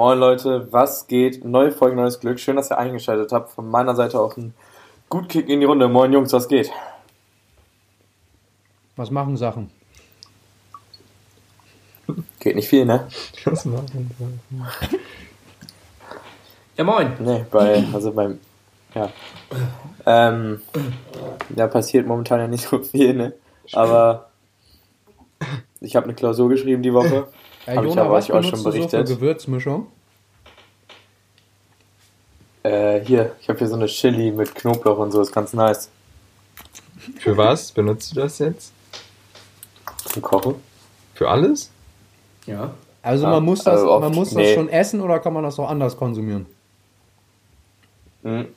Moin Leute, was geht? Neue Folge, neues Glück. Schön, dass ihr eingeschaltet habt. Von meiner Seite auch ein gut Kick in die Runde. Moin Jungs, was geht? Was machen Sachen? Geht nicht viel, ne? Was machen Sachen? Ja, moin. Nee, bei, also beim, ja. Ähm, da passiert momentan ja nicht so viel, ne? Aber ich habe eine Klausur geschrieben die Woche. Äh, Hab ich was euch auch benutzt schon du so für berichtet. Gewürzmischung? Äh, hier, ich habe hier so eine Chili mit Knoblauch und so, ist ganz nice. Für was benutzt du das jetzt? Zum Kochen. Für alles? Ja. Also Ja, man muss das, also oft- man muss das nee. schon essen oder kann man das auch anders konsumieren? Mhm.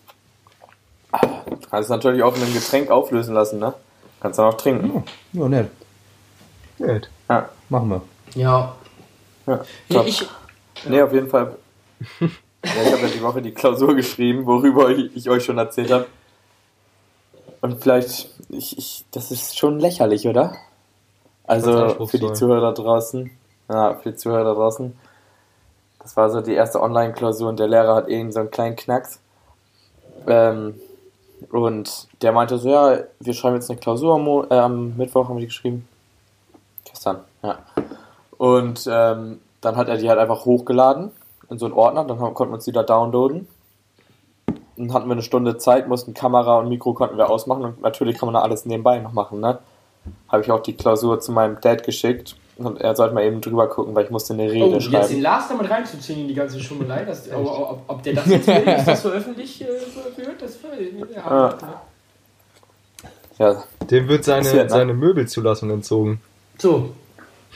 Du kannst es natürlich auch in einem Getränk auflösen lassen, ne? Kannst dann auch trinken. Ja, nett. Nicht. Ja, Machen wir. Ja. ja. ja top. ich, Nee, auf jeden Fall. Ja, ich habe ja die Woche die Klausur geschrieben, worüber ich, euch schon erzählt habe. Und vielleicht, ich, ich, das ist schon lächerlich, oder? Also für die Zuhörer da draußen, ja, für die Zuhörer da draußen, das war so die erste Online-Klausur und der Lehrer hat eben so einen kleinen Knacks. Ähm, und der meinte so, ja, wir schreiben jetzt eine Klausur am, Mo äh, am Mittwoch, haben wir die geschrieben. Gestern, ja. Und ähm, dann hat er die halt einfach hochgeladen in so einen Ordner, dann haben, konnten wir uns die da downloaden. Dann hatten wir eine Stunde Zeit, mussten Kamera und Mikro konnten wir ausmachen und natürlich kann man da alles nebenbei noch machen, ne? Habe ich auch die Klausur zu meinem Dad geschickt und er sollte mal eben drüber gucken, weil ich musste eine Rede oh, jetzt den schreiben. Lars damit reinzuziehen in die ganze Schummelei, das, ob, ob, ob der das jetzt will, dass das so öffentlich äh, wird, das ja. Ah. Ja, Dem wird seine, Passiert, ne? seine Möbelzulassung entzogen. So.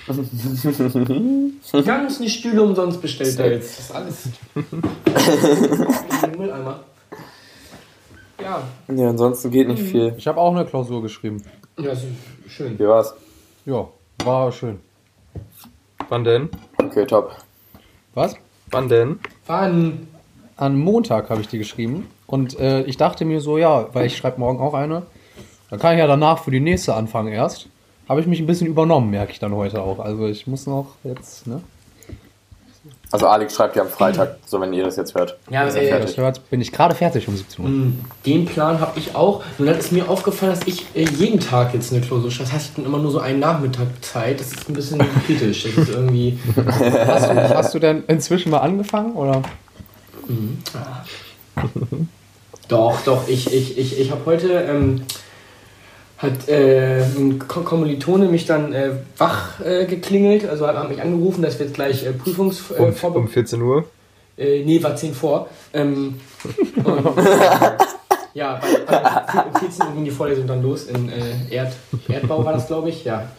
Ganz die Stühle umsonst bestellt da jetzt. Das ist alles. In den Mülleimer. Ja, ja, ansonsten geht nicht viel. Ich habe auch eine Klausur geschrieben. ja, ist schön. Wie war's? Ja, war schön. Wann denn? Okay, top. Was? Wann denn? Wann? Am Montag habe ich die geschrieben. Und äh, ich dachte mir so, ja, weil ich schreibe morgen auch eine. Dann kann ich ja danach für die nächste anfangen erst. Habe ich mich ein bisschen übernommen, merke ich dann heute auch. Also ich muss noch jetzt, ne? Also Alex schreibt ja am Freitag, so wenn ihr das jetzt hört. Ja, Ist äh, fertig. Das hört, bin ich gerade fertig um 17 Uhr. Mm, Den Plan habe ich auch. Nur dann ist mir aufgefallen, dass ich äh, jeden Tag jetzt eine Klausur schreibe. Das heißt, ich habe immer nur so einen Nachmittag Zeit. Das ist ein bisschen kritisch. Das ist irgendwie. Hast, du, hast du denn inzwischen mal angefangen? Oder? Doch, doch. Ich, ich, ich, ich habe heute. Ähm, hat äh, ein Ko- Kommilitone mich dann äh, wach äh, geklingelt, also hat, hat mich angerufen, dass wir jetzt gleich äh, Um, Prüfungsvorbereitung. um 14 Uhr? Äh, nee, war 10 vor. Ähm, und, ja, bei, bei um 14 Uhr ging die Vorlesung dann los. In äh, Erd, Erdbau war das, glaube ich. Ja.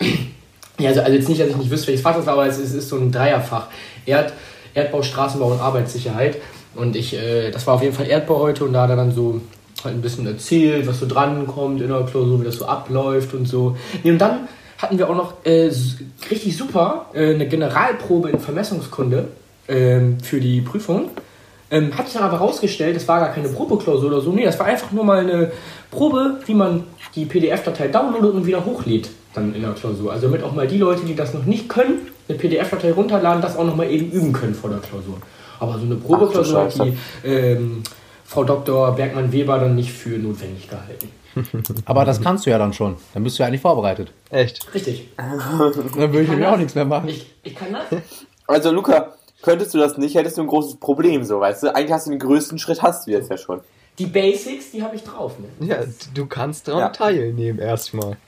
ja also, also jetzt nicht, dass ich nicht wüsste, welches Fach das war, aber es ist, ist so ein Dreierfach. Erd, Erdbau, Straßenbau und Arbeitssicherheit. Und ich, äh, das war auf jeden Fall Erdbau heute und da hat er dann so halt ein bisschen erzählt, was so drankommt in der Klausur, wie das so abläuft und so. Nee, und dann hatten wir auch noch äh, richtig super äh, eine Generalprobe in Vermessungskunde ähm, für die Prüfung. Ähm, hat sich dann aber herausgestellt, das war gar keine Probeklausur oder so. Nee, das war einfach nur mal eine Probe, wie man die PDF-Datei downloadet und wieder hochlädt dann in der Klausur. Also damit auch mal die Leute, die das noch nicht können, eine PDF-Datei runterladen, das auch noch mal eben üben können vor der Klausur. Aber so eine Probeklausur hat die ähm, Frau Dr. Bergmann-Weber dann nicht für notwendig gehalten. Aber das kannst du ja dann schon. Dann bist du ja eigentlich vorbereitet. Echt? Richtig. Dann würde ich mir auch nichts mehr machen. Ich, ich kann das. Also Luca, könntest du das nicht, hättest du ein großes Problem, so, weißt du? Eigentlich hast du den größten Schritt, hast du jetzt ja schon. Die Basics, die habe ich drauf. Ne? Ja, du kannst daran Ja. teilnehmen erstmal.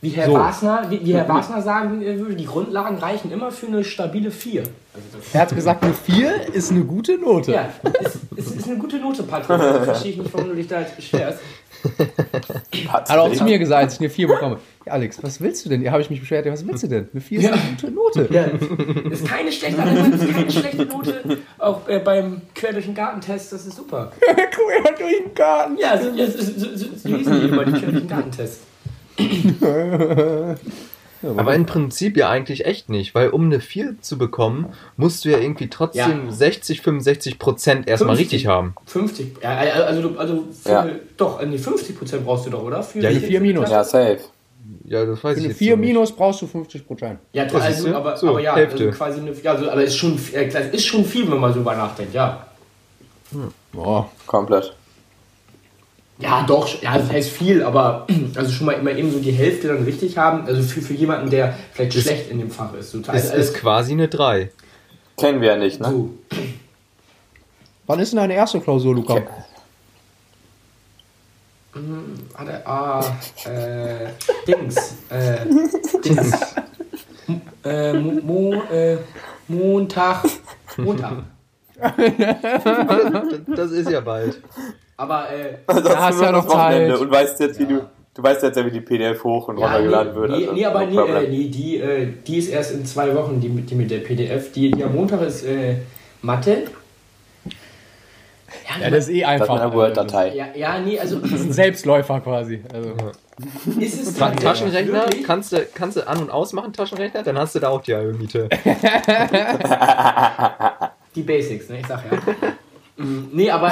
Wie Herr So. Wasner, wie, wie Herr Wasner sagen würde, die Grundlagen reichen immer für eine stabile 4. Also Er hat gesagt, eine 4 ist eine gute Note. ja, es, es ist eine gute Note, Patrick. Ich verstehe ich nicht, warum du dich da beschwerst. Hat auch zu mir gesagt, als ich eine 4 bekomme. Ja, Alex, was willst du denn? Ja, habe ich mich beschwert. Ja, was willst du denn? Eine 4 ist eine gute Note. Ja, ist keine schlechte, ist keine schlechte Note. Auch äh, beim Quer durch den Gartentest, das ist super. Quer durch den Garten. Ja, so, ja, so, so, so, so lesen die immer die Quer durch den Gartentest. Aber im Prinzip ja eigentlich echt nicht, weil um eine 4 zu bekommen, musst du ja irgendwie trotzdem Ja. 60, 65 Prozent erstmal 50. richtig haben. 50, ja, also, du- also für, Ja. doch, äh, nee, 50 Prozent brauchst du doch, oder? Für Ja, die die vier minus. Ja, safe. Ja, das weiß Für ich eine jetzt 4 so nicht. minus brauchst du 50 Prozent. Ja, Ja, also, aber, So, aber ja, Hälfte. also quasi eine, ja, also, aber ist schon, äh, ist schon viel, wenn man so über nachdenkt, ja. Boah. Komplett. Ja, doch, ja, das heißt viel, aber also schon mal immer eben so die Hälfte dann richtig haben, also für, für jemanden, der vielleicht schlecht in dem Fach ist. Es also, ist quasi eine 3. Kennen wir ja nicht, ne? so. Wann ist denn deine erste Klausur, Luca? Okay. Warte, ah, äh, Dings, äh, Dings. M- äh, Mo, Mo, äh, Montag, Montag. Das ist ja bald. Aber, äh, Sonst hast ja das noch Zeit. Und weißt jetzt, wie Ja. du. Du weißt jetzt ja, wie die PDF hoch und ja, runtergeladen nee, wird. nee, also nee, aber no nee, äh, nee die, äh, die ist erst in zwei Wochen, die, mit- die mit der PDF. Die, die am Montag ist äh, Mathe. Ja, das ist eh Das einfach. mit einer Word-Datei. Ja, ja, nee, also Das ist ein Selbstläufer quasi. Also. ist es Ta Taschenrechner wirklich- kannst du, kannst du an- und ausmachen, Taschenrechner, dann hast du da auch die halbe Miete. Die Basics, ne? Ich sag ja. Nee, aber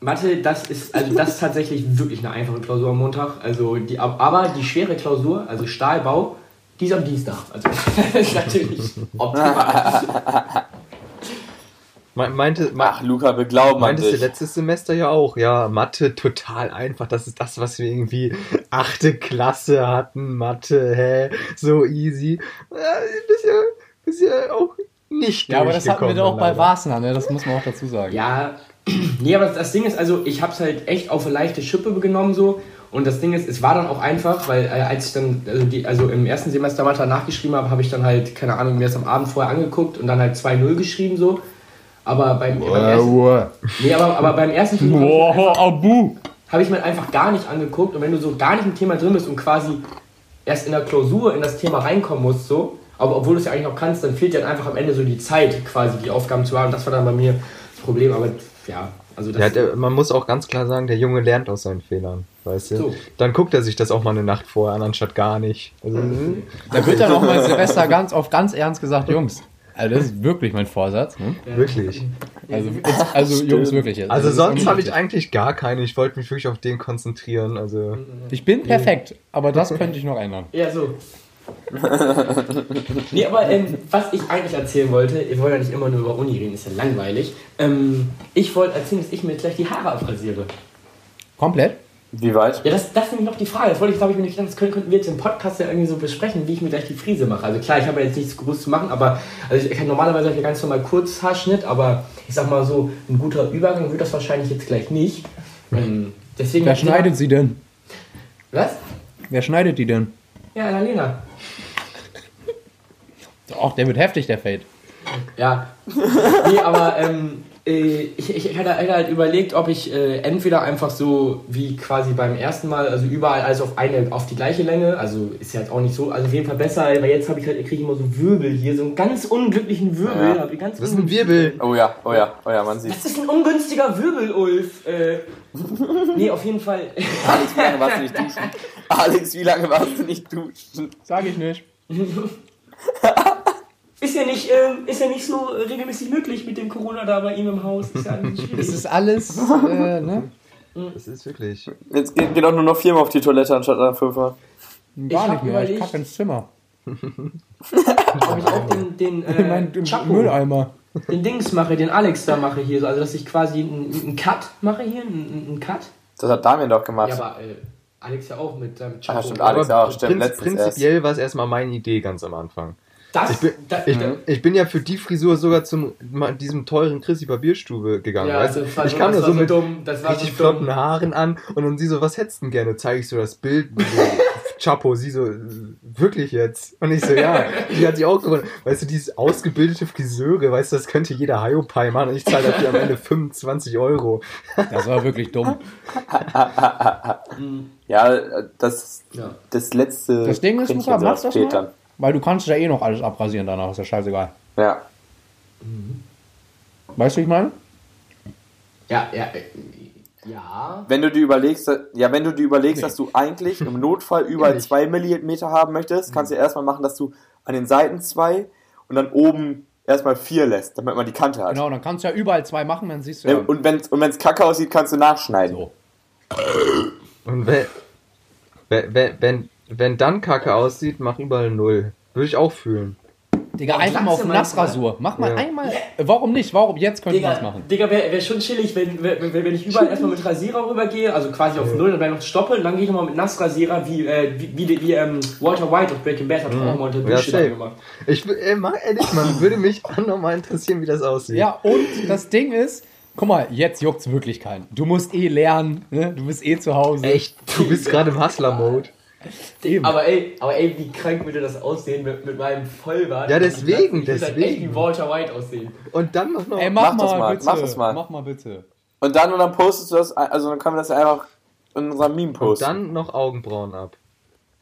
Mathe, das ist, also das ist tatsächlich wirklich eine einfache Klausur am Montag. Also die, aber die schwere Klausur, also Stahlbau, die ist am Dienstag. Also das ist natürlich optimal. Me- Meinte, me Ach, Luca, wir glauben an meintest du letztes Semester ja auch, ja, Mathe total einfach. Das ist das, was wir irgendwie achte Klasse hatten. Mathe, hä, so easy. Ja, bisher, bisher auch nicht Ja, aber das hatten wir doch auch bei. Wasner, ne? Das muss man auch dazu sagen. Ja, nee, aber das Ding ist, also ich habe es halt echt auf eine leichte Schippe genommen so. Und das Ding ist, es war dann auch einfach, weil äh, als ich dann, also, die, also im ersten Semester Mathe nachgeschrieben habe, habe ich dann halt, keine Ahnung, mir das am Abend vorher angeguckt und dann halt 2-0 geschrieben so. Aber beim, beim ersten, Wow, nee, aber, aber beim ersten Versuch habe ich, mir einfach- Abu. hab ich mir einfach gar nicht angeguckt. Und wenn du so gar nicht im Thema drin bist und quasi erst in der Klausur in das Thema reinkommen musst, so, aber obwohl du es ja eigentlich noch kannst, dann fehlt dir dann einfach am Ende so die Zeit, quasi die Aufgaben zu haben. Das war dann bei mir das Problem. Aber ja, also das Ja, der, man muss auch ganz klar sagen, der Junge lernt aus seinen Fehlern, weißt du? So. Dann guckt er sich das auch mal eine Nacht vorher an, anstatt gar nicht. Also, Da wird dann auch mal Silvester ganz auf ganz ernst gesagt, Jungs. Also das ist wirklich mein Vorsatz. Ne? Wirklich. Also, jetzt, also Jungs, wirklich jetzt. Also ist sonst habe ich eigentlich gar keine. Ich wollte mich wirklich auf den konzentrieren. Also Ich bin perfekt, aber das könnte ich noch ändern. Ja, so. nee, aber ähm, was ich eigentlich erzählen wollte, ihr wollt ja nicht immer nur über Uni reden, ist ja langweilig. Ähm, ich wollte erzählen, dass ich mir jetzt gleich die Haare abrasiere. Komplett? Wie weit? Ja, das, das ist nämlich noch die Frage. Das wollte ich, glaube ich, mir nicht gedacht, das können, könnten wir jetzt im Podcast ja irgendwie so besprechen, wie ich mir gleich die Frise mache. Also klar, ich habe ja jetzt nichts groß zu machen, aber also ich kann normalerweise habe ich ja ganz normal Kurzhaarschnitt, aber ich sag mal so, ein guter Übergang wird das wahrscheinlich jetzt gleich nicht. Ähm, deswegen Wer schneidet sie denn? Was? Wer schneidet die denn? Ja, Annalena. Ach, der wird heftig, der Fade. Ja. nee, aber ähm, äh, ich, ich hätte halt überlegt, ob ich äh, entweder einfach so wie quasi beim ersten Mal, also überall alles auf eine, auf die gleiche Länge, also ist ja jetzt auch nicht so, also auf jeden Fall besser, weil jetzt habe ich halt, kriege ich immer so Wirbel hier, so einen ganz unglücklichen Wirbel. Ja. ganz das ist ein Wirbel. Oh ja, oh ja, oh ja, man sieht. Das ist ein ungünstiger Wirbel, Ulf. Äh, nee, auf jeden Fall. Alex, wie lange warst du nicht duschen? Alex, wie lange warst du nicht duschen? Sag ich nicht. Ist ja nicht, ähm, ist ja nicht so äh, regelmäßig möglich mit dem Corona da bei ihm im Haus. Ist ja alles schwierig. Es ist alles, äh, ne? Das ist wirklich. Jetzt geht, geht auch nur noch viermal auf die Toilette anstatt nach fünfmal. Gar hab nicht mehr. Ich überlegt- kacke ins Zimmer. Ob ich auch den, den, äh, Mein Chapo, Mülleimer. den Dings mache, den Alex da mache hier. so. Also, dass ich quasi einen, einen Cut mache hier, einen, einen Cut. Das hat Damien doch gemacht. Ja, aber äh, Alex ja auch mit seinem Chapo. Ah, stimmt, Alex Aber auch, stimmt, prinz- prinzipiell war es erstmal meine Idee ganz am Anfang. Das, Ich bin, da, ich, da, ich bin ja für die Frisur sogar zum ma- diesem teuren Chrissy Barbierstube gegangen. ja, weißt du? das war, ich so- kam das da war so mit dumm. Das war richtig so dumm. flotten Haaren an und dann sie so, was hättest du denn gerne? Zeige ich so das Bild. So, Chapo, sie so, wirklich jetzt? Und ich so, ja. Die hat sich auch gewundert. Weißt du, dieses ausgebildete Friseure, weißt du, das könnte jeder Hyopai machen und ich zahle dafür am Ende 25 Euro. Das war wirklich dumm. Ja, äh, das, Ja. das letzte. Das Ding ist, Quäntchen Luca, mach saß das mal. Weil du kannst ja eh noch alles abrasieren danach, ist ja scheißegal. Ja. Weißt du, wie ich meine? Ja, ja, äh, ja. Wenn du dir überlegst, dass- ja, wenn du dir überlegst, dass du eigentlich im Notfall überall Ehrlich? zwei Millimeter haben möchtest, kannst du erstmal machen, dass du an den Seiten zwei und dann oben erstmal vier lässt, damit man die Kante hat. Genau, dann kannst du ja überall zwei machen, dann siehst du ja. Ja, Und wenn es und wenn's kacke aussieht, kannst du nachschneiden. So. Und wenn, wenn, wenn, wenn dann Kacke aussieht, mach überall null. Würde ich auch fühlen. Digga, Ja, einfach mal auf Nassrasur. Mach mal Ja. einmal. Warum nicht? Warum? Jetzt könnte man das Digga, machen. Digga wäre wär schon chillig, wenn, wenn, wenn ich überall erstmal mit Rasierer rübergehe, also quasi auf Null, und dann noch stoppe, und dann gehe ich nochmal mit Nassrasierer, wie, äh, wie, wie, wie ähm, Walter White auf Breaking Bad hat auch mal unter Ja, Dusche safe. gemacht. Ich will- ey, mal ehrlich, man würde mich auch nochmal interessieren, wie das aussieht. Ja, und das Ding ist, guck mal, jetzt juckt's wirklich keinen. Du musst eh lernen, ne? Du bist eh zu Hause. Echt, du bist gerade im Hustler-Mode. Eben. Aber ey, aber ey, wie krank würde das aussehen mit, mit meinem Vollbart? Ja, deswegen, Ich würde halt echt deswegen. wie Walter White aussehen. Und dann noch noch. Ey, mach, Mach das mal, mal, bitte. mach das mal. Mach mal bitte. Und dann, und dann postest du das, also dann können wir das einfach in unserem Meme und posten. dann noch Augenbrauen ab.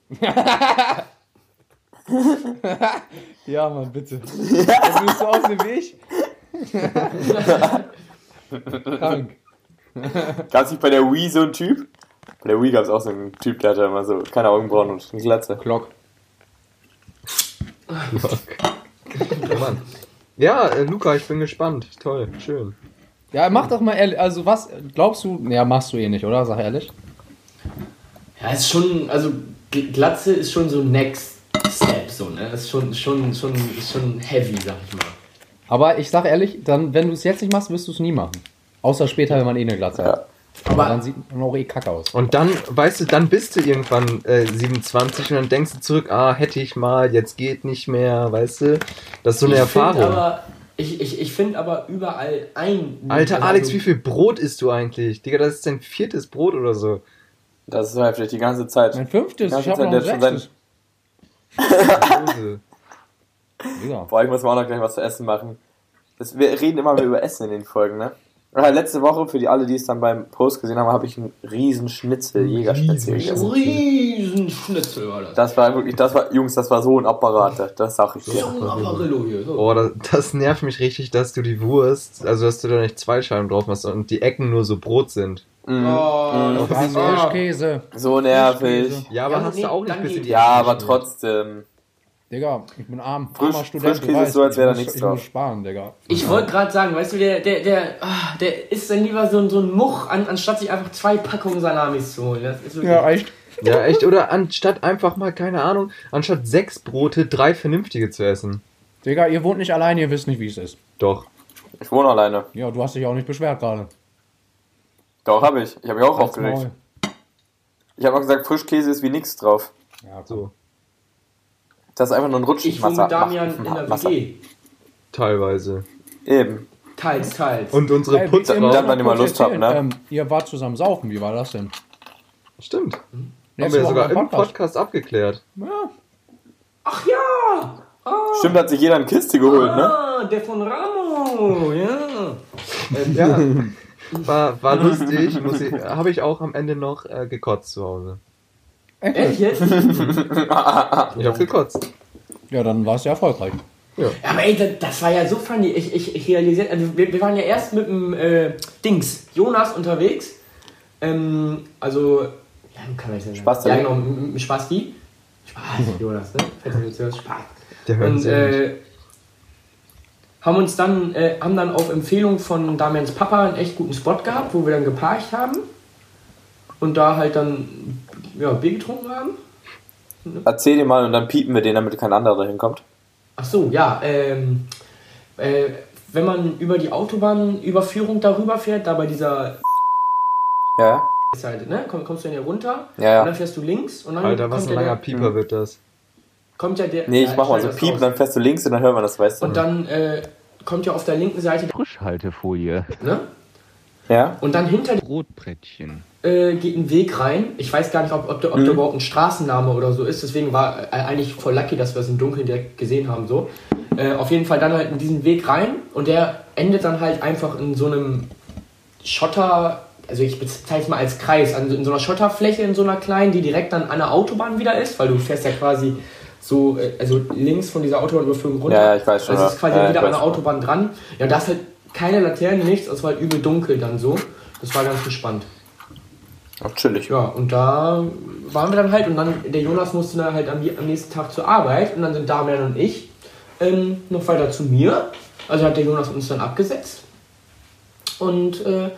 Ja, Mann, bitte. Das willst du aussehen wie ich? Krank. Gab es nicht bei der Wii so einen Typ? Bei der Wii gab es auch so einen Typ, der hatte immer so keine Augenbrauen und eine Glatze. Glock. Mann. Ja, äh, Luca, ich bin gespannt. Toll, schön. Ja, mach doch mal ehrlich, also was, glaubst du, ja, machst du eh nicht, oder? Sag ehrlich. Ja, ist schon, also Gl- Glatze ist schon so Next Step, so, ne? Das ist schon, schon, schon, ist schon heavy, sag ich mal. Aber ich sag ehrlich, dann, wenn du es jetzt nicht machst, wirst du es nie machen. Außer später, wenn man eh eine Glatze Ja. hat. Aber Aber- dann sieht man auch eh kacke aus. Und dann, weißt du, dann bist du irgendwann äh, 27 und dann denkst du zurück, ah, hätte ich mal, jetzt geht nicht mehr, weißt du? Das ist so eine ich Erfahrung. Find aber, ich ich, ich finde aber überall ein. Alter, also Alex, wie viel Brot isst du eigentlich? Digga, das ist dein viertes Brot oder so. Das ist halt vielleicht die ganze Zeit. Mein fünftes, Ja, ich habe noch ein sechstes. Boah, ich muss mir auch noch gleich was zu essen machen. Das, wir reden immer mehr über Essen in den Folgen, ne? Ja, letzte Woche, für die alle, die es dann beim Post gesehen haben, habe ich einen riesen Schnitzel, Jägerschnitzel gegessen. Riesenschnitzel war das. Das war wirklich, das war, Jungs, das war so ein Apparat, das sag ich dir. So ein Apparillo hier. So. Oh, das, das nervt mich richtig, dass du die Wurst, also dass du da nicht zwei Scheiben drauf machst und die Ecken nur so Brot sind. Mhm. Oh, Mhm. das ist Ah, so. Käse. So nervig. Ja, aber Ja, hast nee, du auch nicht dann bis in geht- die Ja, aber trotzdem. Digga, ich bin arm, Frisch- armer Student. Frischkäse du ist weißt, so, als wäre da nichts Ich drauf. muss sparen, Digga. Ich wollte gerade sagen, weißt du, der, der, der, ah, der isst dann lieber so, so ein Much, an, anstatt sich einfach zwei Packungen Salamis zu holen. Das ist wirklich, Ja, echt. Ja, echt, oder anstatt einfach mal, keine Ahnung, anstatt sechs Brote, drei vernünftige zu essen. Digga, ihr wohnt nicht allein, ihr wisst nicht, wie es ist. Doch. Ich wohne alleine. Ja, du hast dich auch nicht beschwert gerade. Doch, habe ich. Ich habe mich auch Halt's aufgeregt. Maul. Ich habe auch gesagt, Frischkäse ist wie nix drauf. Ja. So. Das ist einfach nur ein Rutsch. Ich wohne mit Damian in der WG. Teilweise. Eben. Teils, teils. Und unsere Ey, Putz dann, wenn ihr mal Lust habt, ne? Ähm, ihr wart zusammen saufen, wie war das denn? Stimmt. Letzte Haben wir sogar im Podcast abgeklärt. Ja. Ach ja! Ah, Stimmt, hat sich jeder eine Kiste geholt, ne? ah, der von Ramo, ja. Ähm, Ja. War, war lustig. Habe ich auch am Ende noch äh, gekotzt zu Hause. Echt jetzt? Ich habe gekotzt. Ja, dann war es ja erfolgreich. Ja, aber ey, das, das war ja so funny. Ich, ich, ich realisiere, also wir, wir waren ja erst mit dem äh, Dings, Jonas unterwegs. Ähm, also, ja, kann man sagen? Spasti. Ja, genau, mit dem Spasti. Spaß, Jonas, ne? Falls du jetzt hörst, Spaß. Der hört Und uns nicht. äh, haben uns dann, äh, haben dann auf Empfehlung von Damians Papa einen echt guten Spot gehabt, wo wir dann geparkt haben. Und da halt dann, ja, Bier getrunken haben. Erzähl dir mal und dann piepen wir den, damit kein anderer hinkommt. Ach so, ja. Ähm, äh, wenn man über die Autobahnüberführung darüber fährt, da bei dieser Ja. Seite, ne, komm, kommst du dann hier runter Ja, ja. und dann fährst du links und dann Alter, was kommt, ein ja langer der, Pieper wird das. kommt ja der. Nee, ich ja, mach mal so Piep, raus. dann fährst du links und dann hört man das, weißt du. Und dann äh, kommt ja auf der linken Seite, Frischhaltefolie. ne? ja? Und dann hinter Brotbrettchen. Äh, geht ein Weg rein. Ich weiß gar nicht, ob, ob, der, ob Mhm. der überhaupt ein Straßenname oder so ist. Deswegen war äh, eigentlich voll lucky, dass wir es im Dunkeln direkt gesehen haben. So. Äh, auf jeden Fall dann halt in diesen Weg rein und der endet dann halt einfach in so einem Schotter, also ich bezeichne es mal als Kreis, also in so einer Schotterfläche, in so einer kleinen, die direkt dann an der Autobahn wieder ist, weil du fährst ja quasi so, äh, also links von dieser Autobahnüberführung runter. Ja, ich weiß schon, Also es ist quasi ja, wieder an der. Autobahn dran. Ja, da ist halt keine Laterne, nichts, es war halt übel dunkel dann so. Das war ganz gespannt. Auch chillig. Ja, und da waren wir dann halt und dann, der Jonas musste dann halt am, am nächsten Tag zur Arbeit und dann sind Damian und ich ähm, noch weiter zu mir. Also hat der Jonas uns dann abgesetzt. Und äh,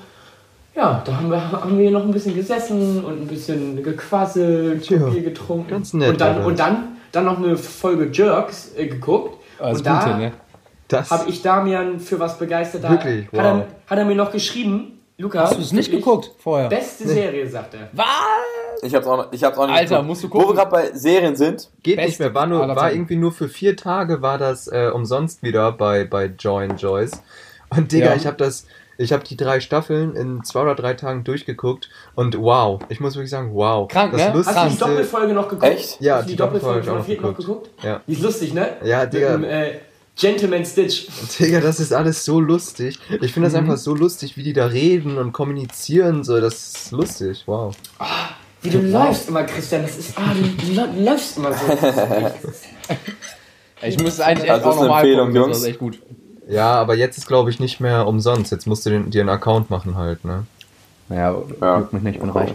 ja, da haben wir, haben wir noch ein bisschen gesessen und ein bisschen gequasselt, Tja, Bier getrunken. ganz nett, Und dann, und dann, dann noch eine Folge Jerks äh, geguckt. Alles und da ne? Das habe ich Damian für was begeistert. Da Wirklich? Hat, er, Wow. hat er mir noch geschrieben, Luca. Hast du es nicht geguckt vorher? Beste Serie, sagt er. Was? Ich hab's auch noch, ich hab's auch nicht Alter, geguckt. musst du Wo wir gucken. gerade bei Serien sind, geht Best nicht mehr. War, nur, war irgendwie nur für vier Tage war das äh, umsonst wieder bei, bei Join Joyce. Und Digga, Ja. ich habe das, ich habe die drei Staffeln in zwei oder drei Tagen durchgeguckt und wow, ich muss wirklich sagen, wow. Krank, das ne? Hast du die Lustigste, Doppelfolge noch geguckt? Echt? Ja, Hast du die, die Doppelfolge Doppelfolge von hab ich Vierten auch noch geguckt? Ja. Die ist lustig, ne? Ja, Digga. Mit dem, äh, Gentleman Stitch. Digga, das ist alles so lustig. Ich finde das Mhm. einfach so lustig, wie die da reden und kommunizieren. So, das ist lustig. Wow. Wie du läufst immer, Christian. Das ist, ah, du, läufst immer so. Ich müsste eigentlich echt Also, auch nochmal Empfehlung, gucken, das Jungs. ist echt gut. Ja, aber jetzt ist, glaube ich, nicht mehr umsonst. Jetzt musst du den, dir einen Account machen halt, ne? Naja, Ja. juckt mich nicht, ich bin reich.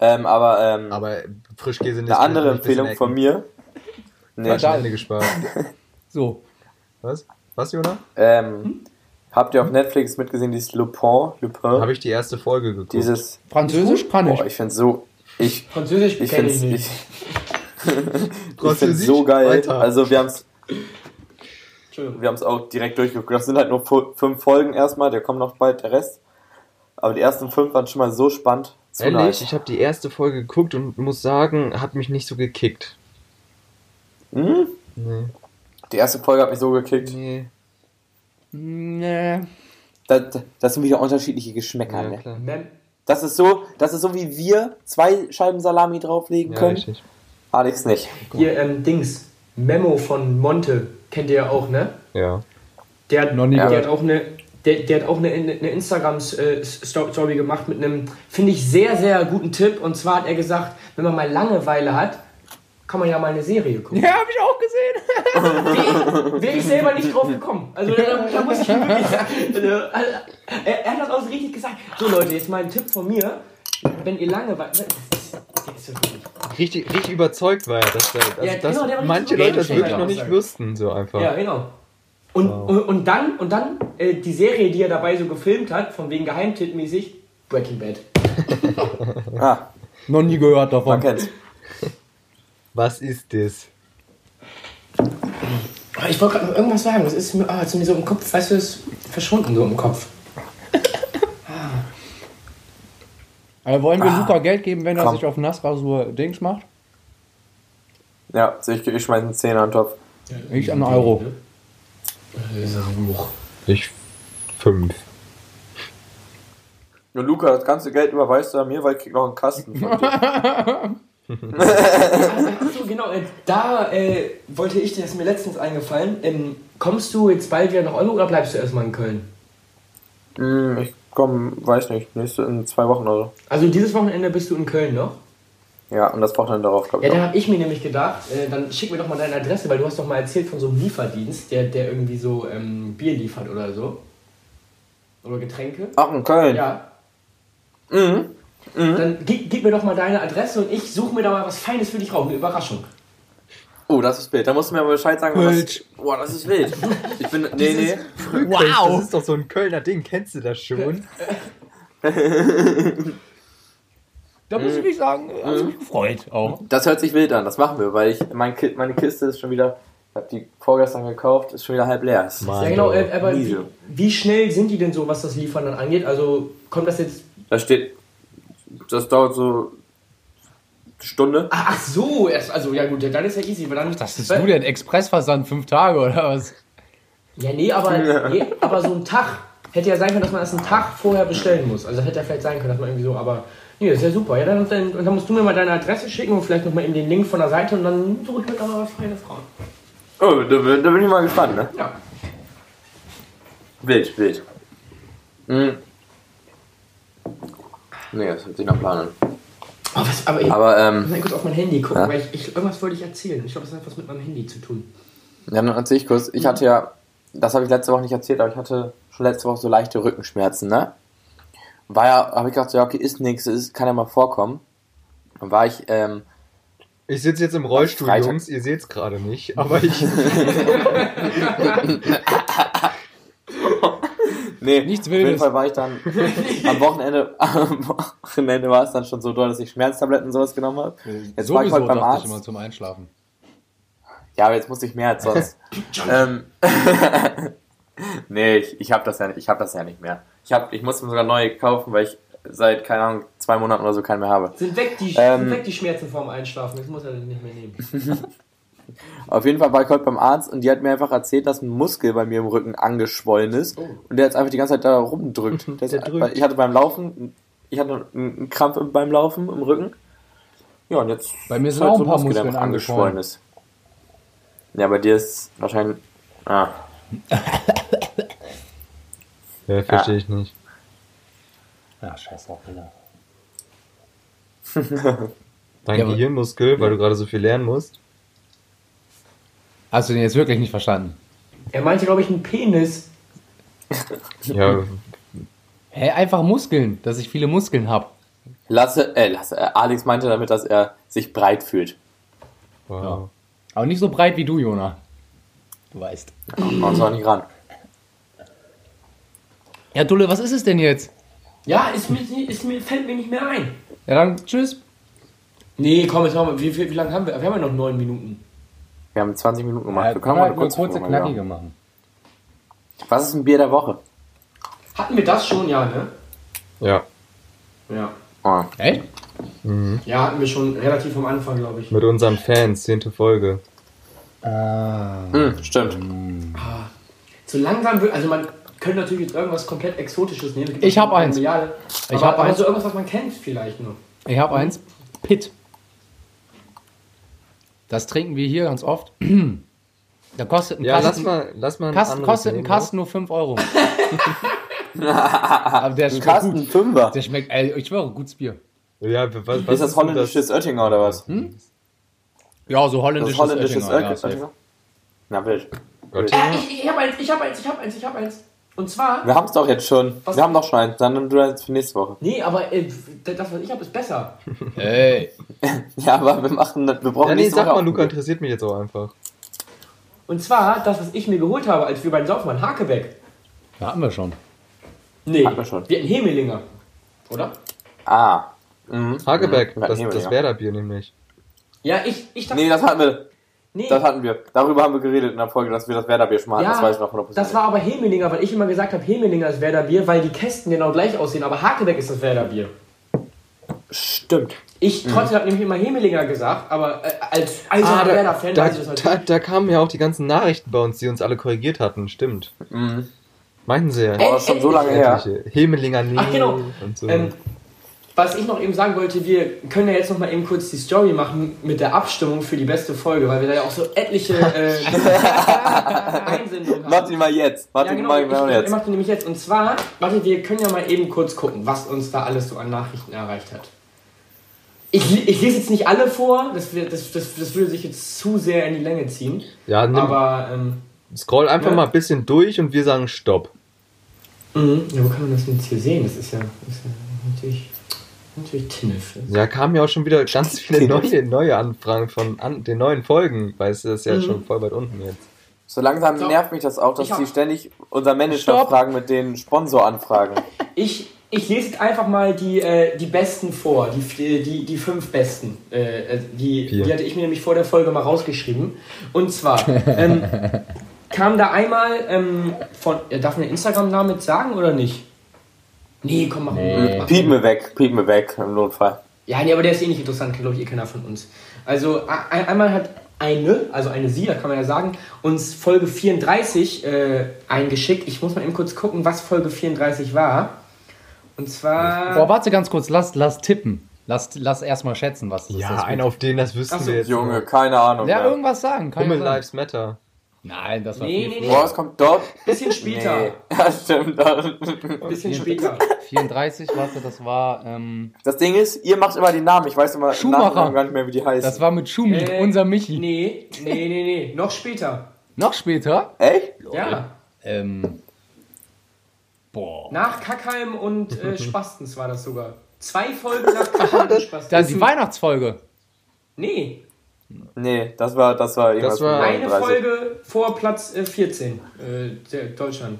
ähm, aber, ähm, Aber Frischkäse nicht. eine andere Empfehlung von mir. Nee, Hat Ende gespart. So. Was? Was, Jona? ähm, habt ihr auf Netflix mitgesehen, dieses Lupin? Lupin? Habe ich die erste Folge geguckt. Dieses, Französisch kann ich. boah, ich find's so, ich, Französisch ich kenn find's, ich ich, nicht. ich find's so geil. Weiter. Also, wir haben's, Entschuldigung. wir haben's auch direkt durchgeguckt. Das sind halt nur fünf Folgen erstmal, der kommt noch bald der Rest. Aber die ersten fünf waren schon mal so spannend. So Ehrlich, nice. ich habe die erste Folge geguckt und muss sagen, hat mich nicht so gekickt. Hm? Nee. Die erste Folge hat mich so gekickt. Nee. Nee. Das, das sind wieder unterschiedliche Geschmäcker. Ja, ne? Das ist so, das ist so wie wir zwei Scheiben Salami drauflegen Ja, können. richtig. Alex nicht. Hier, ähm, Dings. Memo von Monte. Kennt ihr ja auch, ne? Ja. Der, hat- Noch nie der gehört. hat auch eine. Der, der hat auch eine, eine Instagram-Story gemacht mit einem, finde ich, sehr, sehr guten Tipp. Und zwar hat er gesagt, wenn man mal Langeweile hat, kann man ja mal eine Serie gucken. Ja, hab ich auch gesehen. Wäre ich selber nicht drauf gekommen. Also da, da muss ich ihm wirklich sagen. Also, er, er hat das auch so richtig gesagt. So Leute, jetzt mal ein Tipp von mir. Wenn ihr ist wirklich- Richtig, richtig überzeugt war er, dass, der, also, Ja, dass genau, der war manche Leute das wirklich noch nicht wussten, so einfach. Ja, genau. Und, und, und dann, und dann äh, die Serie, die er dabei so gefilmt hat, von wegen Geheimtippmäßig, Breaking Bad. Ah, Noch nie gehört man davon. kennt's. Was ist das? Ah, Ich wollte gerade noch irgendwas sagen, das ist mir, ah, ist mir so im Kopf, weißt du, es ist verschwunden so im Kopf. Also wollen wir Luca Geld geben, wenn er Komm. sich auf Nassrasur Dings macht? Ja, so ich, ich schmeiß einen Zehner an den Topf. Ich einen Euro. Ich fünf. Und Luca, das ganze Geld überweist du an mir, weil ich krieg noch einen Kasten von dir. Achso, genau, äh, da äh, wollte ich, das ist mir letztens eingefallen, ähm, kommst du jetzt bald wieder nach Euro oder bleibst du erstmal in Köln? Hm, ich komm, weiß nicht, nächste in zwei Wochen oder so. Also dieses Wochenende bist du in Köln noch? Ja, und das Wochenende darauf, glaube Ja, ich. da auch. habe ich mir nämlich gedacht, äh, dann schick mir doch mal deine Adresse, weil du hast doch mal erzählt von so einem Lieferdienst, der, der irgendwie so ähm, Bier liefert oder so. Oder Getränke. Ach, in Köln. Ja. Mhm. Dann gib, gib mir doch mal deine Adresse und ich suche mir da mal was Feines für dich raus, eine Überraschung. Oh, das ist wild. Da musst du mir aber Bescheid sagen. was- Wild. Boah, das ist wild. Ich bin, nee, nee. Wow! Das ist doch so ein Kölner Ding, kennst du das schon? Da muss ich mich sagen, habe ich mich gefreut auch. Das hört sich wild an, das machen wir, weil ich, mein, meine Kiste ist schon wieder, ich hab die vorgestern gekauft, ist schon wieder halb leer. Ja, genau, äh, aber wie, wie schnell sind die denn so, was das Liefern dann angeht? Also kommt das jetzt. Da steht, das dauert so eine Stunde. Ach, ach so, erst, also ja gut, dann ist ja easy. Aber dann, Das ist du denn Expressversand fünf Tage oder was? Ja, nee aber, nee, aber so ein Tag. Hätte ja sein können, dass man das einen Tag vorher bestellen muss. Also hätte ja vielleicht sein können, dass man irgendwie so, aber. Nee, das ist ja super. Ja, dann, dann, dann musst du mir mal deine Adresse schicken und vielleicht nochmal eben den Link von der Seite und dann suche ich mir da mal was Feines raus. Oh, da, bin- da bin ich mal gespannt, ne? Ja. Wild, wild. Mhm. Nee, das hört sich nach Plan an. Oh, was, aber ich Aber, muss ähm, mal kurz auf mein Handy gucken, Ja? weil ich, ich, irgendwas wollte ich erzählen. Ich glaube, das hat was mit meinem Handy zu tun. ja, dann erzähl ich kurz. Ich hatte ja, das habe ich letzte Woche nicht erzählt, aber ich hatte schon letzte Woche so leichte Rückenschmerzen, ne? War ja, habe ich gedacht, so, ja, okay, ist nichts, ist, kann ja mal vorkommen. Dann war ich, ähm, Ich sitze jetzt im Rollstuhl, Freitag. Jungs, ihr seht es gerade nicht, aber ich. Nee, Nichts Auf jeden Wildes. Fall war ich dann am Wochenende, am Wochenende war es dann schon so doll, dass ich Schmerztabletten und sowas genommen habe. Jetzt war ich heute beim Arzt. ich immer zum Einschlafen. Ja, aber jetzt musste ich mehr als sonst. ähm, nee, ich, ich habe das ja ich habe das ja nicht mehr. Ich hab, ich musste mir sogar neue kaufen, weil ich seit keine Ahnung zwei Monaten oder so keinen mehr habe. Sind weg die, Ähm. sind weg die Schmerzen vorm Einschlafen. Das muss er nicht mehr nehmen. Auf jeden Fall war ich heute beim Arzt und die hat mir einfach erzählt, dass ein Muskel bei mir im Rücken angeschwollen ist Oh. und der jetzt einfach die ganze Zeit da rumdrückt. Der Der drückt. weil Ich hatte beim Laufen, ich hatte einen Krampf beim Laufen im Rücken. Ja, und jetzt Bei mir ist sind halt auch so ein paar Muskel, der Muskeln einfach angeschwollen ist. Ja, bei dir ist wahrscheinlich. Ah, Ja, verstehe ich nicht. Ja, scheiß drauf. Dein Ja, Gehirnmuskel, weil du gerade so viel lernen musst. Hast du den jetzt wirklich nicht verstanden? Er meinte, glaube ich, einen Penis. Ja, Hä, einfach Muskeln, dass ich viele Muskeln habe. Lasse, äh, Lasse, äh, Alex meinte damit, dass er sich breit fühlt. wow. Aber nicht so breit wie du, Jona. Du weißt. Und zwar nicht ran. Ja, Dulle, was ist es denn jetzt? Ja, ist mir, ist mir, fällt mir nicht mehr ein. Ja, dann tschüss. Nee, komm, jetzt machen wir. Wie, wie, wie lange haben wir? Wir haben ja noch neun Minuten. Wir haben 20 Minuten gemacht. Ja, wir können mal eine kurze, kurze, knackige machen. Was ist ein Bier der Woche? Hatten wir das schon? Ja, ne? Ja. Ja. Oh. Echt? Ja, hatten wir schon relativ am Anfang, glaube ich. Mit unseren Fans, zehnte Folge. Ah. Hm, stimmt. So langsam wird. Also, man könnte natürlich jetzt irgendwas komplett Exotisches nehmen. Ich hab noch eine eins. Milliarde. Ich aber, hab aber eins. so irgendwas, was man kennt, vielleicht nur. Ich habe eins. Pit. Das trinken wir hier ganz oft. Da kostet ein Ja, lass Kasten, mal, lass mal ein Kasten kostet ein nehmen, Kasten nur 5 Euro. Aber der Ein schmeckt Kasten gut. Fünfer. Der schmeckt, ey, ich schwöre, gutes Bier. ne? Ja, was, was Ist das holländisches Oettinger oder was? Ja, so Das holländisches, holländisches Oettinger, ja, Oettinger. safe. Na wild. Oettinger? Ich, ich, ich habe eins, ich habe eins, ich habe eins, ich habe eins. Und zwar. Wir haben es doch jetzt schon. Was? Wir haben doch schon eins. Dann nimm du eins für nächste Woche. Nee, aber äh, das, was ich habe, ist besser. Ey, Ja, aber wir machen das. Wir brauchen Ja, nee, nächste sag Woche mal, Luca, interessiert mich jetzt auch einfach. Und zwar das, was ich mir geholt habe, als wir beim Saufen waren, Hakebeck. da hatten wir schon. Nee, Hatten wir schon. wir hatten Hemelinger. Oder? Ah. Mhm. Hagebeck, Mhm. das, das. Werder-Bier nämlich. Ja, ich, ich dachte. Nee, das hatten wir. Nee, Das hatten wir. Darüber haben wir geredet in der Folge, dass wir das Werderbier schon mal hatten. ja, das weiß ich noch 100%. das war aber Hemelinger, weil ich immer gesagt habe, Hemelinger ist Werderbier, weil die Kästen genau gleich aussehen, aber Hakebeck ist das Werderbier. Stimmt. Ich trotzdem habe nämlich immer Hemelinger gesagt, aber äh, als eiserner Ah, da, Werder-Fan da, weiß ich das da, da kamen ja auch die ganzen Nachrichten bei uns, die uns alle korrigiert hatten, stimmt. Mhm. Meinten sie ja. Aber schon so lange her. Hemelinger nee Ach, genau. und so. Ähm, was ich noch eben sagen wollte, wir können ja jetzt noch mal eben kurz die Story machen mit der Abstimmung für die beste Folge, weil wir da ja auch so etliche äh, Einsendungen haben. Die mal jetzt. Mach Ja, die genau, mal ich, genau ich, ich jetzt. mach die nämlich jetzt. Und zwar, warte, wir können ja mal eben kurz gucken, was uns da alles so an Nachrichten erreicht hat. Ich, ich lese jetzt nicht alle vor, das, das, das, das würde sich jetzt zu sehr in die Länge ziehen. ja, nimm, Aber, ähm, scroll einfach Ja. mal ein bisschen durch und wir sagen Stopp. mhm. ja, wo kann man das denn jetzt hier sehen? Das ist ja, das ist ja natürlich, natürlich Tinnef. Ja, kamen ja auch schon wieder ganz viele neue, neue Anfragen von an, den neuen Folgen, weil es ist ja Mhm. schon voll weit unten jetzt. So langsam So. nervt mich das auch, dass die ständig unser Manager Stopp. fragen mit den Sponsoranfragen. Ich, ich lese jetzt einfach mal die, äh, die besten vor, die, die, die fünf besten. Äh, äh, die, Vier. die hatte ich mir nämlich vor der Folge mal rausgeschrieben. Und zwar ähm, kam da einmal ähm, von. Äh, darf man den Instagram-Namen jetzt sagen oder nicht? Nee, komm, mach Nee. mach- Piep mir weg, piep mir weg im Notfall. Ja, nee, aber der ist eh nicht interessant, glaube ich, eh keiner von uns. Also ein- einmal hat eine, also eine sie, da kann man ja sagen, uns Folge 34 äh, eingeschickt. Ich muss mal eben kurz gucken, was Folge 34 war. Und zwar. Boah, warte ganz kurz, lass, lass tippen. Lass, lass erstmal schätzen, was das Ja, ist. ein auf den, das wüssten so, wir jetzt. Junge, keine Ahnung. Ja, mehr. irgendwas sagen. Kann Hummel ja sein. Lives Matter. Nein, das war Nee, viel nee, früher. nee. Boah, es kommt dort. Bisschen später. Nee. Ja, stimmt. Bisschen später. 34, warte, das war, ähm, Das Ding ist, ihr macht immer die Namen. Ich weiß immer Schumacher. Gar nicht mehr, wie die heißen. das war mit Schumi, Äh, unser Michi. Nee, nee, nee, nee. Noch später. Noch später, Echt? Ja. ähm, boah. Nach Kackheim und äh, Spastens war das sogar. Zwei Folgen nach Kackheim und Spastens. Das ist die Weihnachtsfolge. Nee, Nee, das war, das war irgendwas war- eine 39. Folge vor Platz äh, 14 äh, der Deutschland.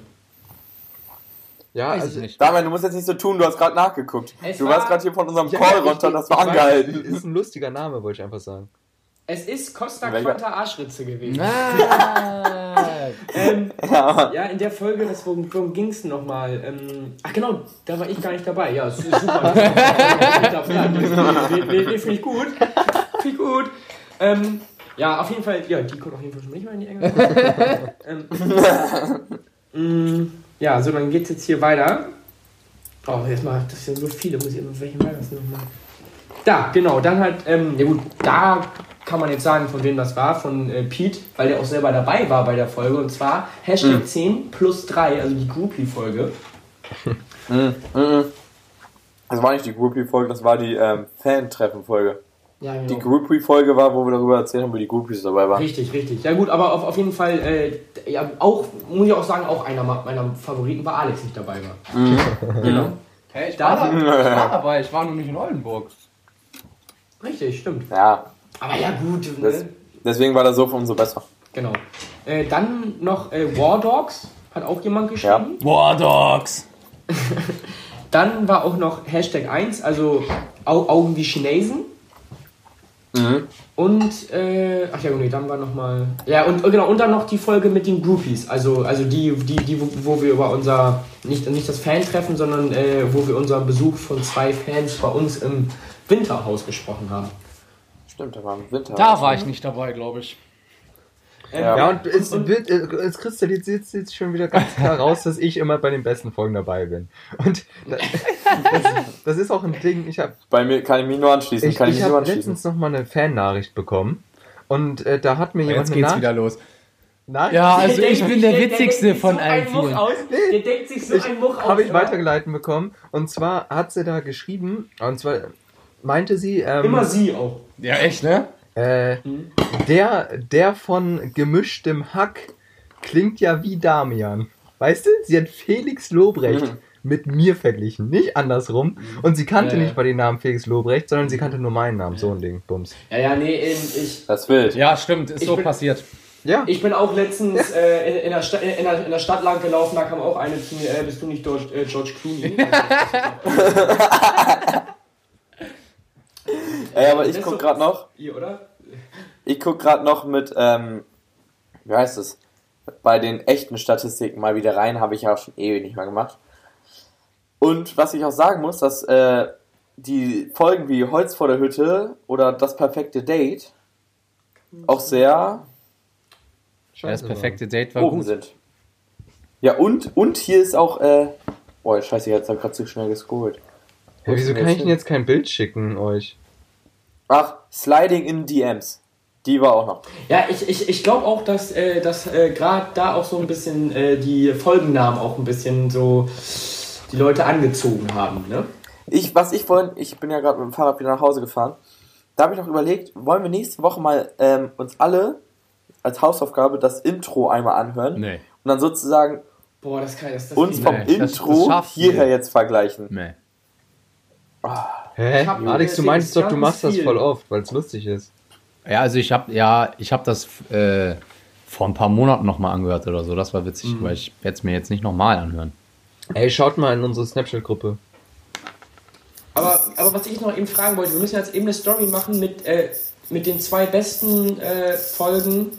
Ja, Weiß ich also nicht. Damian, du musst jetzt nicht so tun, du hast gerade nachgeguckt. Es du war- warst gerade hier von unserem Ja, Call runter, das war ich weiß, angehalten. Ist ein lustiger Name, wollte ich einfach sagen. Es ist Costa Welcher? Quanta Arschritze gewesen. Ah, Ähm, Ja, ja, in der Folge, das, worum, worum ging es nochmal? Ähm, ach genau, da war ich gar nicht dabei. Ja, es ist super. ja, nee, nee, nee, Finde ich gut. Finde ich gut. Ähm, ja, auf jeden Fall, ja, die kommt auf jeden Fall schon nicht mal in die Enge. ähm, mm, ja, so, dann geht's jetzt hier weiter. Oh, jetzt mal, das sind so viele, muss ich immer, welchen war das nochmal? Da, genau, dann halt, ähm, ja gut, da kann man jetzt sagen, von wem das war, von äh, Pete, weil der auch selber dabei war bei der Folge. Und zwar Hashtag 10 plus 3, also die Groupie-Folge. Mhm, mhm. Das war nicht die Groupie-Folge, das war die ähm, Fan-Treffen-Folge. Ja, Die genau. Groupie-Folge war, wo wir darüber erzählt haben, wie die Groupies dabei waren. Richtig, richtig. Ja gut, aber auf, auf jeden Fall, äh, ja, auch, muss ich auch sagen, auch einer meiner Favoriten war Alex nicht dabei war. Genau. Hey, ich, Da- war da, ich war dabei, ich war nur nicht in Oldenburg. Richtig, stimmt. Ja, Aber ja gut, das, ne? deswegen war das so umso besser. Genau. Äh, dann noch äh, War Dogs, hat auch jemand geschrieben. War Dogs. Dann war auch noch Hashtag 1, also Au Augen wie Chinesen. Mhm. Und, äh, ach ja, nee, dann war noch mal, ja, und äh, genau, und dann noch die Folge mit den Groupies, also, also die, die, die, wo, wo wir über unser, nicht, nicht das Fan-Treffen, sondern äh, wo wir unseren Besuch von zwei Fans bei uns im Winterhaus gesprochen haben. Stimmt, da war im Winter. Da war ich nicht dabei, glaube ich. Ja. Ja, und es, wird, äh, es kristallisiert sich jetzt schon wieder ganz klar raus, dass ich immer bei den besten Folgen dabei bin. Und das, das, das ist auch ein Ding. Ich habe Bei mir kann ich mich nur anschließen. ich, ich ich mich nur hab anschließen. letztens noch mal eine Fan-Nachricht bekommen. Und äh, da hat mir jemand Jetzt eine geht's Nach wieder los. Nachricht Ja, also Der ich denkt bin der der witzigste denkt sich von so allen vielen. Aus, der denkt sich so ein Much aus. habe ich weitergeleitet bekommen. Und zwar hat sie da geschrieben, und zwar meinte sie, ähm, Immer sie auch. Ja, echt, ne? Äh, der, der von gemischtem Hack klingt ja wie Damian. Weißt du, sie hat Felix Lobrecht Mhm. mit mir verglichen, nicht andersrum. Und sie kannte Ja, ja. nicht bei den Namen Felix Lobrecht, sondern sie kannte nur meinen Namen. So ein Ding, Bums. Ja, ja, nee, ähm, ich, Das ist wild. Ja, stimmt, ist Ich so bin- passiert. Ja, Ich bin auch letztens äh, in, in, der Sta in, der, in der Stadt lang gelaufen, da kam auch eine zu mir, äh, bist du nicht George, äh, George Clooney? Ey, aber ich Das ist guck gerade noch. Ihr, oder? Ich guck gerade noch mit, ähm, wie heißt es? Bei den echten Statistiken mal wieder rein, habe ich ja auch schon ewig nicht mehr gemacht. Und was ich auch sagen muss, dass äh, die Folgen wie Holz vor der Hütte oder das perfekte Date auch sehr Ja, das perfekte Date war oben gut. sind. Ja, und, und hier ist auch, äh, boah, scheiße, ich habe gerade zu schnell gescrollt. Ja, wieso kann ich denn jetzt kein Bild schicken euch? Ach, Sliding in DMs. Die war auch noch. Ja, ich, ich, ich glaube auch, dass, äh, dass äh, gerade da auch so ein bisschen äh, die Folgennamen auch ein bisschen so die Leute angezogen haben, ne? Ich, was ich vorhin, ich bin ja gerade mit dem Fahrrad wieder nach Hause gefahren. Da habe ich noch überlegt, wollen wir nächste Woche mal ähm, uns alle als Hausaufgabe das Intro einmal anhören Nee. und dann sozusagen Boah, das kann das, das uns vom das- das Intro schaffen hierher jetzt vergleichen. Nee. Hä? Ich hab- Alex, du das meinst doch, du machst das viel. voll oft, weil es lustig ist. Ja, also ich habe ja, ich habe das äh, vor ein paar Monaten nochmal angehört oder so. Das war witzig, weil ich werde es mir jetzt nicht nochmal anhören. Ey, schaut mal in unsere Snapchat-Gruppe. Aber, aber was ich noch eben fragen wollte, wir müssen jetzt eben eine Story machen mit, äh, mit den zwei besten äh, Folgen.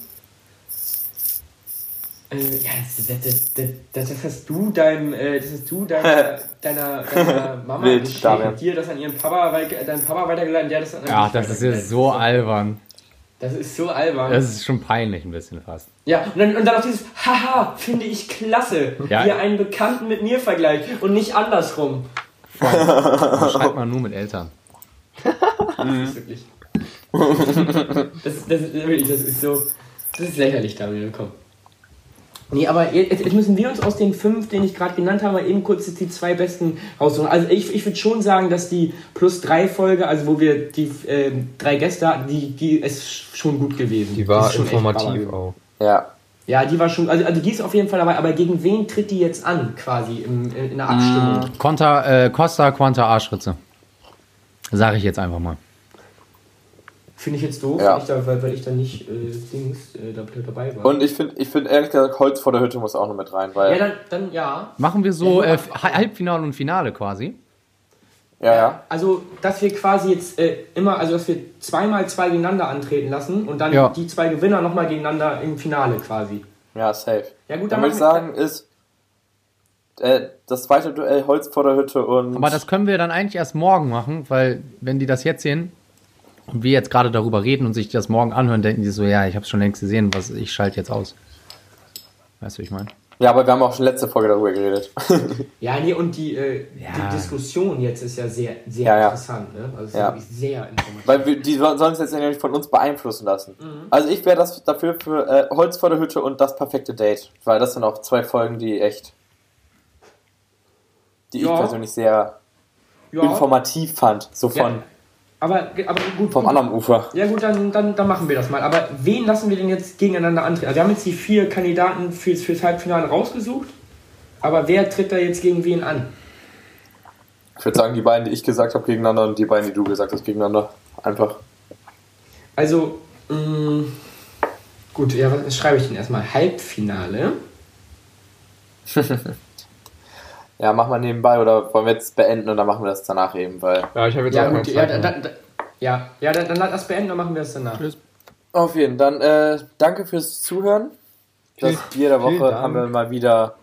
Äh, ja, das, das, das, das, hast du deinem, äh, das hast du deiner, deiner, deiner Mama Wild, dir das an ihren Papa, weil dein Papa weitergeleitet, der hat das an Ja, das ist jetzt so albern. Das ist so albern. Das ist schon peinlich ein bisschen fast. ja, und dann, und dann auch dieses Haha, finde ich klasse, Ja. wie ihr einen Bekannten mit mir vergleicht und nicht andersrum. Das schreibt man nur mit Eltern. Das ist wirklich. das, das, das ist so. Das ist lächerlich, Daniel, komm. Nee, aber jetzt, jetzt müssen wir uns aus den fünf, den ich gerade genannt habe, mal eben kurz die zwei besten raussuchen. Also ich, ich würde schon sagen, dass die plus drei Folge, also wo wir die ähm, drei Gäste hatten, die, die ist schon gut gewesen. Die war schon informativ auch. Ja. Ja, die war schon, also, also die ist auf jeden Fall dabei, aber gegen wen tritt die jetzt an, quasi, im, in, in der Abstimmung? Conta, äh, Costa Quanta Arschritze. Sage ich jetzt einfach mal. Finde ich jetzt doof, Ja. weil, ich da, weil, weil ich da nicht äh, Dings, äh, da, dabei war. Und ich finde, ich find, ehrlich gesagt, Holz vor der Hütte muss auch noch mit rein, weil. ja, dann, dann ja. Machen wir so Ja, äh, Halbfinale und Finale quasi. ja, ja. Also, dass wir quasi jetzt äh, immer, also dass wir zweimal zwei gegeneinander antreten lassen und dann Ja. die zwei Gewinner nochmal gegeneinander im Finale quasi. Ja, safe. Ja, gut, Dann dann würde ich sagen, ist äh, das zweite Duell Holz vor der Hütte und. Aber das können wir dann eigentlich erst morgen machen, weil wenn die das jetzt sehen und wir jetzt gerade darüber reden und sich das morgen anhören, denken die so, ja, ich habe es schon längst gesehen, was ich schalte jetzt aus. Weißt du, wie ich meine? ja, aber wir haben auch schon letzte Folge darüber geredet. Ja, nee, und die, äh, Ja. die Diskussion jetzt ist ja sehr, sehr Ja, ja. interessant, ne? Also, es ist Ja. wirklich sehr informativ. Weil wir, die sollen es jetzt ja nicht von uns beeinflussen lassen. Mhm. Also ich wäre das dafür für äh, Holz vor der Hütte und das perfekte Date. Weil das sind auch zwei Folgen, die echt. die ich persönlich sehr ja, informativ fand. So von Ja. Aber, aber gut. vom anderen Ufer. Ja gut, dann, dann, dann machen wir das mal. Aber wen lassen wir denn jetzt gegeneinander antreten? Also wir haben jetzt die vier Kandidaten fürs, fürs Halbfinale rausgesucht. Aber wer tritt da jetzt gegen wen an? Ich würde sagen, die beiden, die ich gesagt habe, gegeneinander und die beiden, die du gesagt hast, gegeneinander. Einfach. Also, mh, gut, ja, was schreibe ich denn erstmal? Halbfinale. Ja, mach mal nebenbei oder wollen wir jetzt beenden und dann machen wir das danach eben, weil. Ja, ich habe jetzt Ja, auch gut, ja, mehr. dann, ja, ja dann, dann lass das beenden, dann machen wir das danach. Auf jeden Fall. Dann äh, danke fürs Zuhören. Das Bier der Woche Dank. haben wir mal wieder.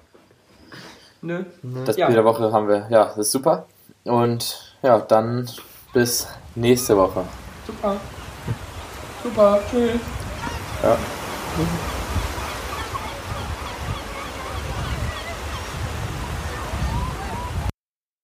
Ne? Das Ja. Bier der Woche haben wir. Ja, das ist super. Und ja, dann bis nächste Woche. Super. Super, tschüss. Ja.